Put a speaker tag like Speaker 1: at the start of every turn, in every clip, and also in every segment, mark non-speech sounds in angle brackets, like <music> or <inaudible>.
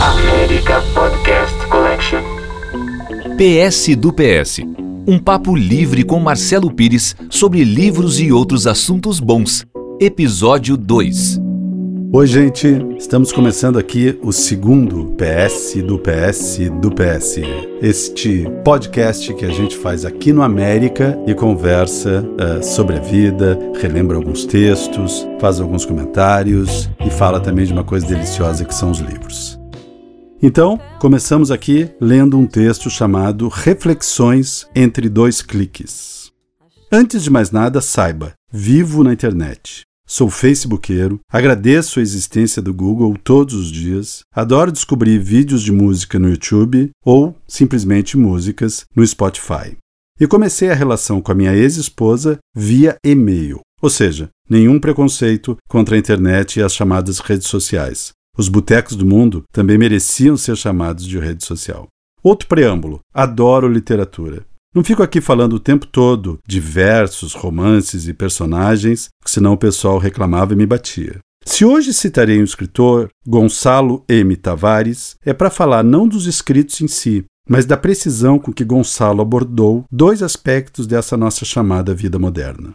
Speaker 1: América Podcast Collection.
Speaker 2: PS do PS. Um papo livre com Marcelo Pires sobre livros e outros assuntos bons. Episódio 2.
Speaker 3: Oi, gente. Estamos começando aqui o segundo PS do PS do PS. Este podcast que a gente faz aqui no América e conversa uh, sobre a vida, relembra alguns textos, faz alguns comentários e fala também de uma coisa deliciosa que são os livros. Então, começamos aqui lendo um texto chamado Reflexões entre dois cliques. Antes de mais nada, saiba, vivo na internet. Sou facebookeiro, agradeço a existência do Google todos os dias, adoro descobrir vídeos de música no YouTube ou simplesmente músicas no Spotify. E comecei a relação com a minha ex-esposa via e-mail, ou seja, nenhum preconceito contra a internet e as chamadas redes sociais. Os botecos do mundo também mereciam ser chamados de rede social. Outro preâmbulo: adoro literatura. Não fico aqui falando o tempo todo de versos, romances e personagens, senão o pessoal reclamava e me batia. Se hoje citarei um escritor, Gonçalo M. Tavares, é para falar não dos escritos em si, mas da precisão com que Gonçalo abordou dois aspectos dessa nossa chamada vida moderna.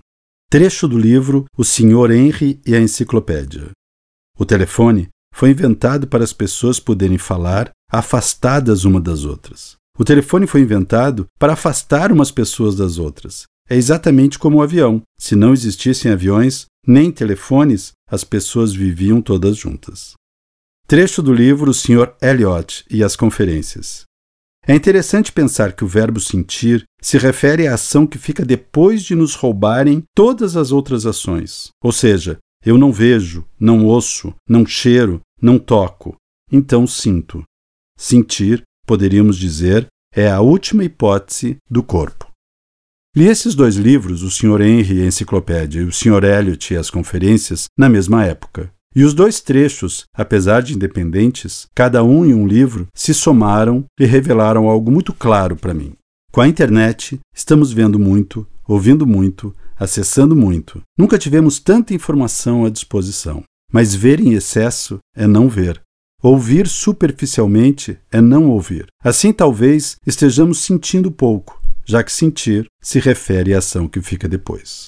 Speaker 3: Trecho do livro O Sr. Henry e a Enciclopédia. O telefone foi inventado para as pessoas poderem falar afastadas uma das outras. O telefone foi inventado para afastar umas pessoas das outras. É exatamente como o avião. Se não existissem aviões, nem telefones, as pessoas viviam todas juntas. Trecho do livro O Sr. Eliot e as Conferências. É interessante pensar que o verbo sentir se refere à ação que fica depois de nos roubarem todas as outras ações. Ou seja, eu não vejo, não ouço, não cheiro, não toco, então sinto. Sentir poderíamos dizer, é a última hipótese do corpo. Li esses dois livros, O Sr. Henry a Enciclopédia e O Sr. Eliot e as Conferências, na mesma época. E os dois trechos, apesar de independentes, cada um em um livro, se somaram e revelaram algo muito claro para mim. Com a internet, estamos vendo muito, ouvindo muito, acessando muito. Nunca tivemos tanta informação à disposição. Mas ver em excesso é não ver. Ouvir superficialmente é não ouvir. Assim, talvez estejamos sentindo pouco, já que sentir se refere à ação que fica depois.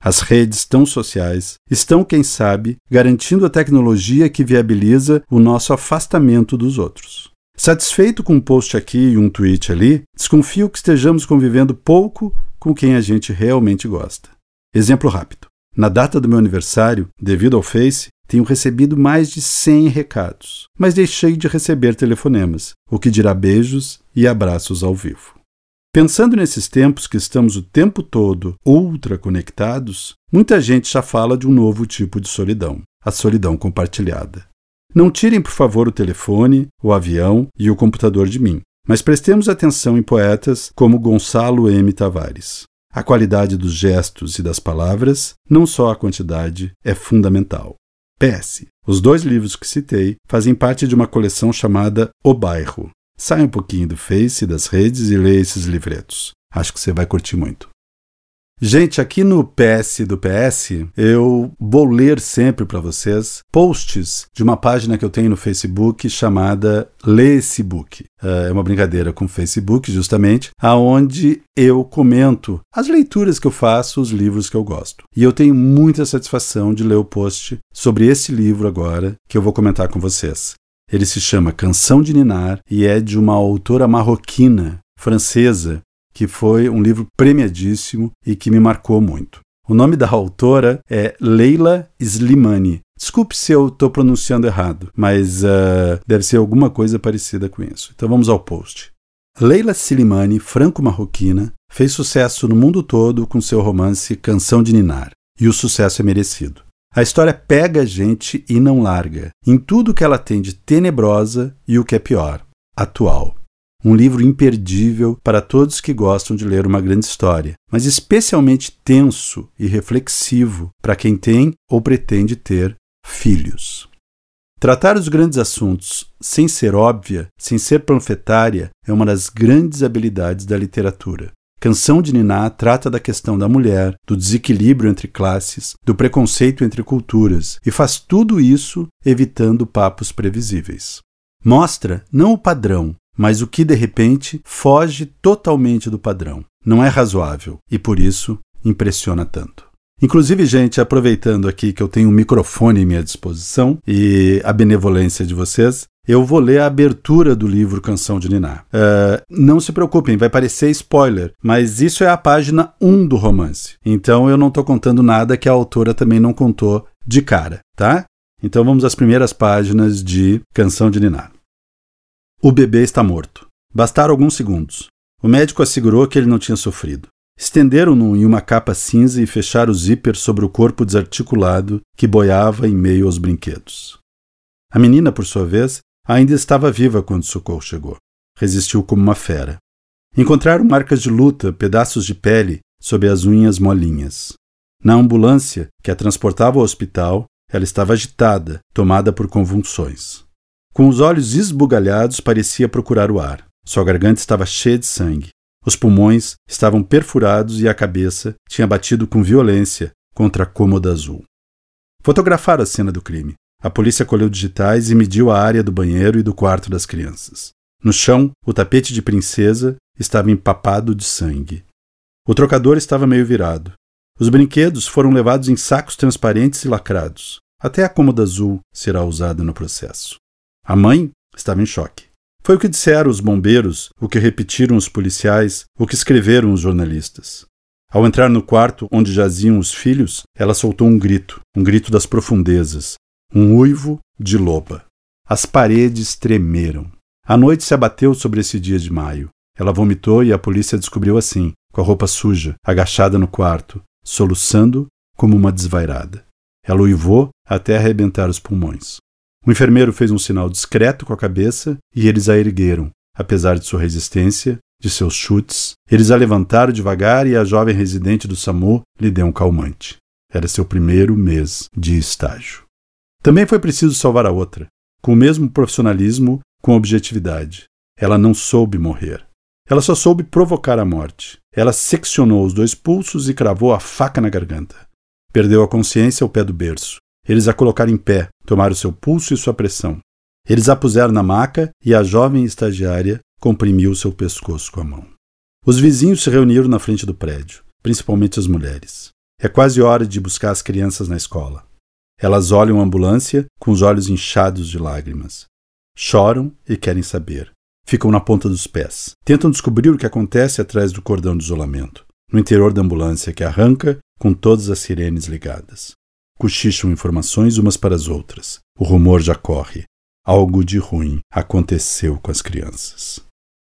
Speaker 3: As redes tão sociais estão, quem sabe, garantindo a tecnologia que viabiliza o nosso afastamento dos outros. Satisfeito com um post aqui e um tweet ali, desconfio que estejamos convivendo pouco com quem a gente realmente gosta. Exemplo rápido. Na data do meu aniversário, devido ao Face, tenho recebido mais de 100 recados, mas deixei de receber telefonemas, o que dirá beijos e abraços ao vivo. Pensando nesses tempos que estamos o tempo todo ultra conectados, muita gente já fala de um novo tipo de solidão, a solidão compartilhada. Não tirem, por favor, o telefone, o avião e o computador de mim, mas prestemos atenção em poetas como Gonçalo M. Tavares. A qualidade dos gestos e das palavras, não só a quantidade, é fundamental. PS. Os dois livros que citei fazem parte de uma coleção chamada O Bairro. Sai um pouquinho do Face, das redes e leia esses livretos. Acho que você vai curtir muito. Gente, aqui no PS do PS, eu vou ler sempre para vocês posts de uma página que eu tenho no Facebook chamada Lê esse book. É uma brincadeira com o Facebook, justamente, aonde eu comento as leituras que eu faço, os livros que eu gosto. E eu tenho muita satisfação de ler o post sobre esse livro agora que eu vou comentar com vocês. Ele se chama Canção de Ninar e é de uma autora marroquina francesa que foi um livro premiadíssimo e que me marcou muito. O nome da autora é Leila Slimani. Desculpe se eu estou pronunciando errado, mas uh, deve ser alguma coisa parecida com isso. Então vamos ao post. Leila Slimani, franco-marroquina, fez sucesso no mundo todo com seu romance Canção de Ninar, e o sucesso é merecido. A história pega a gente e não larga, em tudo que ela tem de tenebrosa e o que é pior, atual. Um livro imperdível para todos que gostam de ler uma grande história, mas especialmente tenso e reflexivo para quem tem ou pretende ter filhos. Tratar os grandes assuntos sem ser óbvia, sem ser panfletária, é uma das grandes habilidades da literatura. Canção de Niná trata da questão da mulher, do desequilíbrio entre classes, do preconceito entre culturas, e faz tudo isso evitando papos previsíveis. Mostra não o padrão, mas o que de repente foge totalmente do padrão. Não é razoável e por isso impressiona tanto. Inclusive, gente, aproveitando aqui que eu tenho um microfone em minha disposição e a benevolência de vocês, eu vou ler a abertura do livro Canção de Niná. Uh, não se preocupem, vai parecer spoiler, mas isso é a página 1 do romance. Então eu não estou contando nada que a autora também não contou de cara, tá? Então vamos às primeiras páginas de Canção de Niná. O bebê está morto. Bastaram alguns segundos. O médico assegurou que ele não tinha sofrido. Estenderam-no em uma capa cinza e fecharam o zíper sobre o corpo desarticulado que boiava em meio aos brinquedos. A menina, por sua vez, ainda estava viva quando o socorro chegou. Resistiu como uma fera. Encontraram marcas de luta, pedaços de pele sob as unhas molinhas. Na ambulância que a transportava ao hospital, ela estava agitada, tomada por convulsões. Com os olhos esbugalhados, parecia procurar o ar. Sua garganta estava cheia de sangue. Os pulmões estavam perfurados e a cabeça tinha batido com violência contra a cômoda azul. Fotografaram a cena do crime. A polícia colheu digitais e mediu a área do banheiro e do quarto das crianças. No chão, o tapete de princesa estava empapado de sangue. O trocador estava meio virado. Os brinquedos foram levados em sacos transparentes e lacrados. Até a cômoda azul será usada no processo. A mãe estava em choque. Foi o que disseram os bombeiros, o que repetiram os policiais, o que escreveram os jornalistas. Ao entrar no quarto onde jaziam os filhos, ela soltou um grito, um grito das profundezas, um uivo de loba. As paredes tremeram. A noite se abateu sobre esse dia de maio. Ela vomitou e a polícia descobriu assim, com a roupa suja, agachada no quarto, soluçando como uma desvairada. Ela uivou até arrebentar os pulmões. O enfermeiro fez um sinal discreto com a cabeça e eles a ergueram. Apesar de sua resistência, de seus chutes, eles a levantaram devagar e a jovem residente do SAMU lhe deu um calmante. Era seu primeiro mês de estágio. Também foi preciso salvar a outra, com o mesmo profissionalismo, com objetividade. Ela não soube morrer. Ela só soube provocar a morte. Ela seccionou os dois pulsos e cravou a faca na garganta. Perdeu a consciência ao pé do berço. Eles a colocaram em pé, tomaram seu pulso e sua pressão. Eles a puseram na maca e a jovem estagiária comprimiu seu pescoço com a mão. Os vizinhos se reuniram na frente do prédio, principalmente as mulheres. É quase hora de buscar as crianças na escola. Elas olham a ambulância com os olhos inchados de lágrimas. Choram e querem saber. Ficam na ponta dos pés. Tentam descobrir o que acontece atrás do cordão de isolamento, no interior da ambulância que arranca com todas as sirenes ligadas. Cochicham informações umas para as outras. O rumor já corre. Algo de ruim aconteceu com as crianças.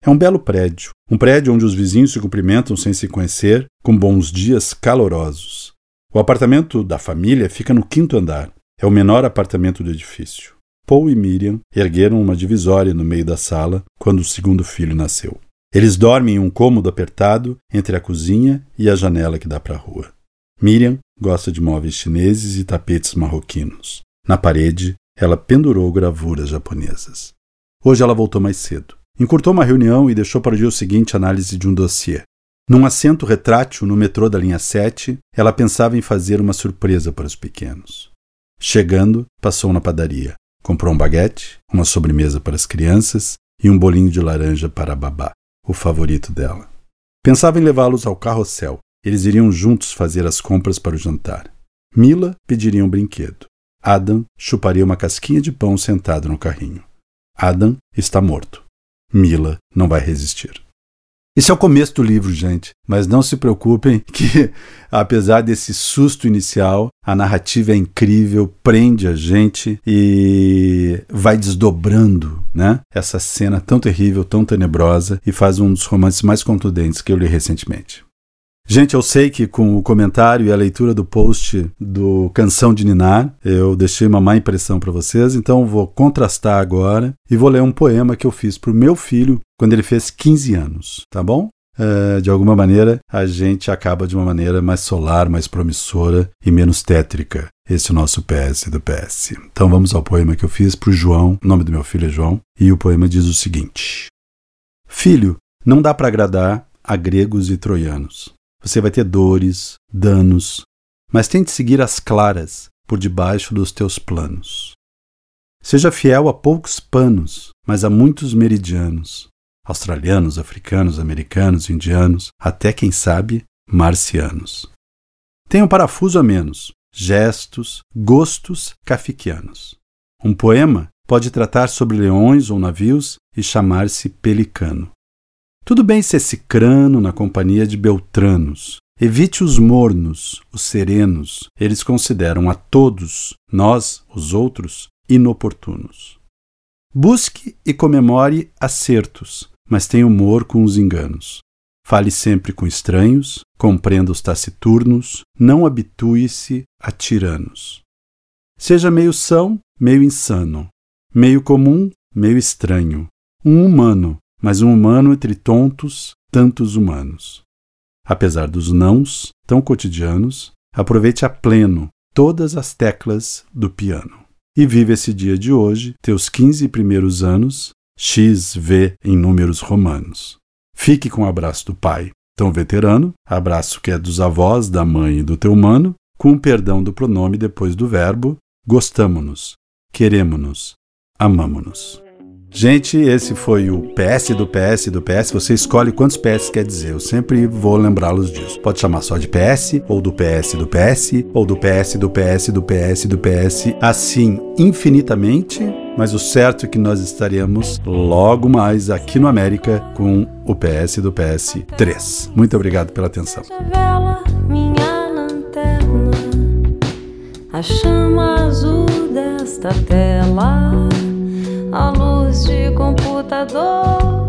Speaker 3: É um belo prédio, um prédio onde os vizinhos se cumprimentam sem se conhecer, com bons dias calorosos. O apartamento da família fica no quinto andar. É o menor apartamento do edifício. Paul e Miriam ergueram uma divisória no meio da sala quando o segundo filho nasceu. Eles dormem em um cômodo apertado entre a cozinha e a janela que dá para a rua. Miriam gosta de móveis chineses e tapetes marroquinos. Na parede, ela pendurou gravuras japonesas. Hoje ela voltou mais cedo. Encurtou uma reunião e deixou para o dia seguinte a análise de um dossiê. Num assento retrátil no metrô da linha 7, ela pensava em fazer uma surpresa para os pequenos. Chegando, passou na padaria. Comprou um baguete, uma sobremesa para as crianças e um bolinho de laranja para a babá, o favorito dela. Pensava em levá-los ao carrossel, eles iriam juntos fazer as compras para o jantar. Mila pediria um brinquedo. Adam chuparia uma casquinha de pão sentado no carrinho. Adam está morto. Mila não vai resistir. Esse é o começo do livro, gente, mas não se preocupem <laughs> que, apesar desse susto inicial, a narrativa é incrível, prende a gente e vai desdobrando, né? Essa cena tão terrível, tão tenebrosa e faz um dos romances mais contundentes que eu li recentemente. Gente, eu sei que com o comentário e a leitura do post do Canção de Ninar, eu deixei uma má impressão para vocês, então vou contrastar agora e vou ler um poema que eu fiz para o meu filho quando ele fez 15 anos, tá bom? É, de alguma maneira, a gente acaba de uma maneira mais solar, mais promissora e menos tétrica. Esse é o nosso PS do PS. Então vamos ao poema que eu fiz para o João, o nome do meu filho é João, e o poema diz o seguinte: Filho, não dá para agradar a gregos e troianos você vai ter dores, danos, mas tente seguir as claras por debaixo dos teus planos. Seja fiel a poucos panos, mas a muitos meridianos. Australianos, africanos, americanos, indianos, até quem sabe, marcianos. Tem um parafuso a menos, gestos, gostos kafikianos. Um poema pode tratar sobre leões ou navios e chamar-se Pelicano. Tudo bem ser cicrano na companhia de beltranos. Evite os mornos, os serenos. Eles consideram a todos, nós, os outros, inoportunos. Busque e comemore acertos, mas tenha humor com os enganos. Fale sempre com estranhos, compreenda os taciturnos, não habitue-se a tiranos. Seja meio são, meio insano, meio comum, meio estranho, um humano, mas um humano entre tontos, tantos humanos. Apesar dos nãos, tão cotidianos, aproveite a pleno todas as teclas do piano. E vive esse dia de hoje, teus 15 primeiros anos, X, V em números romanos. Fique com o abraço do pai, tão veterano, abraço que é dos avós, da mãe e do teu mano, com o perdão do pronome depois do verbo, gostamo-nos, queremo-nos, amamo-nos. Gente, esse foi o PS do PS do PS. Você escolhe quantos PS quer dizer. Eu sempre vou lembrá-los disso. Pode chamar só de PS, ou do PS do PS, ou do PS do PS do PS do PS, assim infinitamente. Mas o certo é que nós estaremos logo mais aqui no América com o PS do PS 3. Muito obrigado pela atenção. a chama azul desta tela a luz de computador.